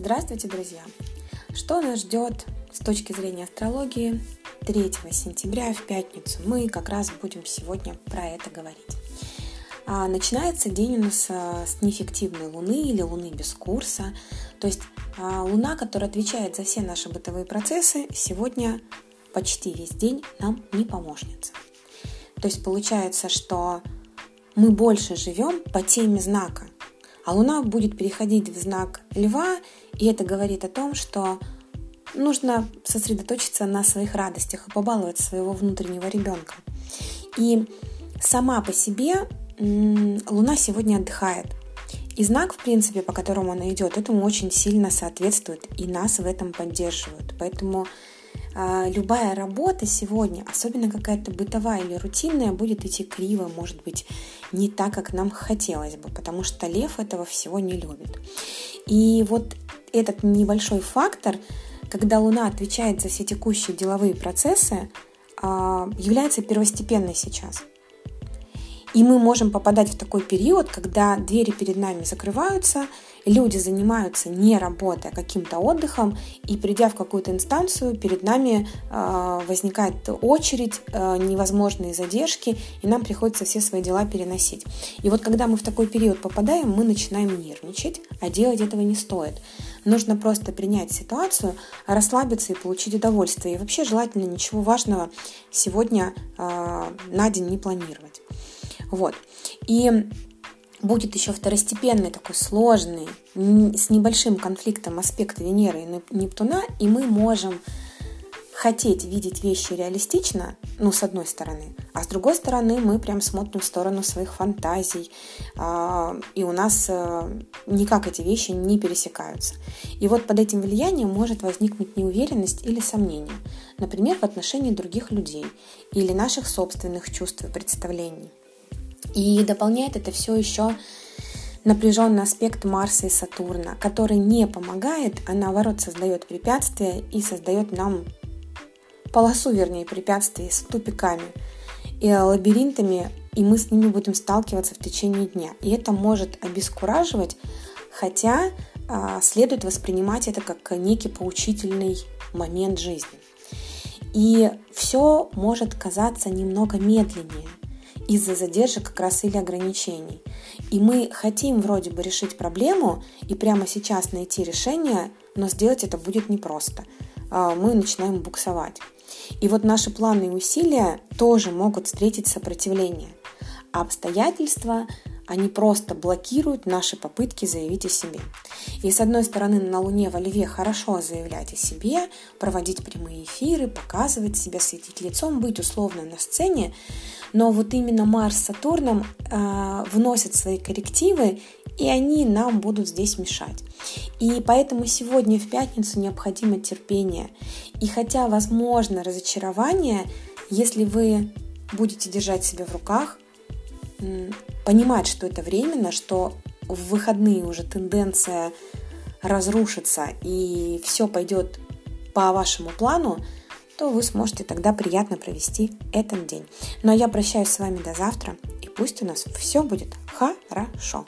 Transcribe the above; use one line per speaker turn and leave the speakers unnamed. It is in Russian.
Здравствуйте, друзья! Что нас ждет с точки зрения астрологии 3 сентября в пятницу? Мы как раз будем сегодня про это говорить. А, начинается день у нас а, с неэффективной луны или луны без курса. То есть а, луна, которая отвечает за все наши бытовые процессы, сегодня почти весь день нам не помощница. То есть получается, что мы больше живем по теме знака – а Луна будет переходить в знак Льва, и это говорит о том, что нужно сосредоточиться на своих радостях и побаловать своего внутреннего ребенка. И сама по себе Луна сегодня отдыхает. И знак, в принципе, по которому она идет, этому очень сильно соответствует, и нас в этом поддерживают. Поэтому а, любая работа сегодня, особенно какая-то бытовая или рутинная, будет идти криво, может быть, не так, как нам хотелось бы, потому что лев этого всего не любит. И вот этот небольшой фактор, когда Луна отвечает за все текущие деловые процессы, а, является первостепенной сейчас. И мы можем попадать в такой период, когда двери перед нами закрываются, люди занимаются не работой, а каким-то отдыхом, и придя в какую-то инстанцию, перед нами э, возникает очередь, э, невозможные задержки, и нам приходится все свои дела переносить. И вот когда мы в такой период попадаем, мы начинаем нервничать, а делать этого не стоит. Нужно просто принять ситуацию, расслабиться и получить удовольствие. И вообще желательно ничего важного сегодня э, на день не планировать. Вот. И будет еще второстепенный такой сложный, с небольшим конфликтом аспект Венеры и Нептуна, и мы можем хотеть видеть вещи реалистично, ну, с одной стороны, а с другой стороны мы прям смотрим в сторону своих фантазий, э, и у нас э, никак эти вещи не пересекаются. И вот под этим влиянием может возникнуть неуверенность или сомнение, например, в отношении других людей или наших собственных чувств и представлений. И дополняет это все еще напряженный аспект Марса и Сатурна, который не помогает, а наоборот создает препятствия и создает нам полосу, вернее, препятствий с тупиками и лабиринтами, и мы с ними будем сталкиваться в течение дня. И это может обескураживать, хотя а, следует воспринимать это как некий поучительный момент жизни. И все может казаться немного медленнее, из-за задержек как раз или ограничений. И мы хотим вроде бы решить проблему и прямо сейчас найти решение, но сделать это будет непросто. А, мы начинаем буксовать. И вот наши планы и усилия тоже могут встретить сопротивление. А обстоятельства они просто блокируют наши попытки заявить о себе. И с одной стороны, на Луне во Льве хорошо заявлять о себе, проводить прямые эфиры, показывать себя, светить лицом, быть условно на сцене, но вот именно Марс с Сатурном э, вносят свои коррективы, и они нам будут здесь мешать. И поэтому сегодня в пятницу необходимо терпение. И хотя возможно разочарование, если вы будете держать себя в руках, понимать, что это временно, что в выходные уже тенденция разрушится и все пойдет по вашему плану, то вы сможете тогда приятно провести этот день. Ну а я прощаюсь с вами до завтра, и пусть у нас все будет хорошо.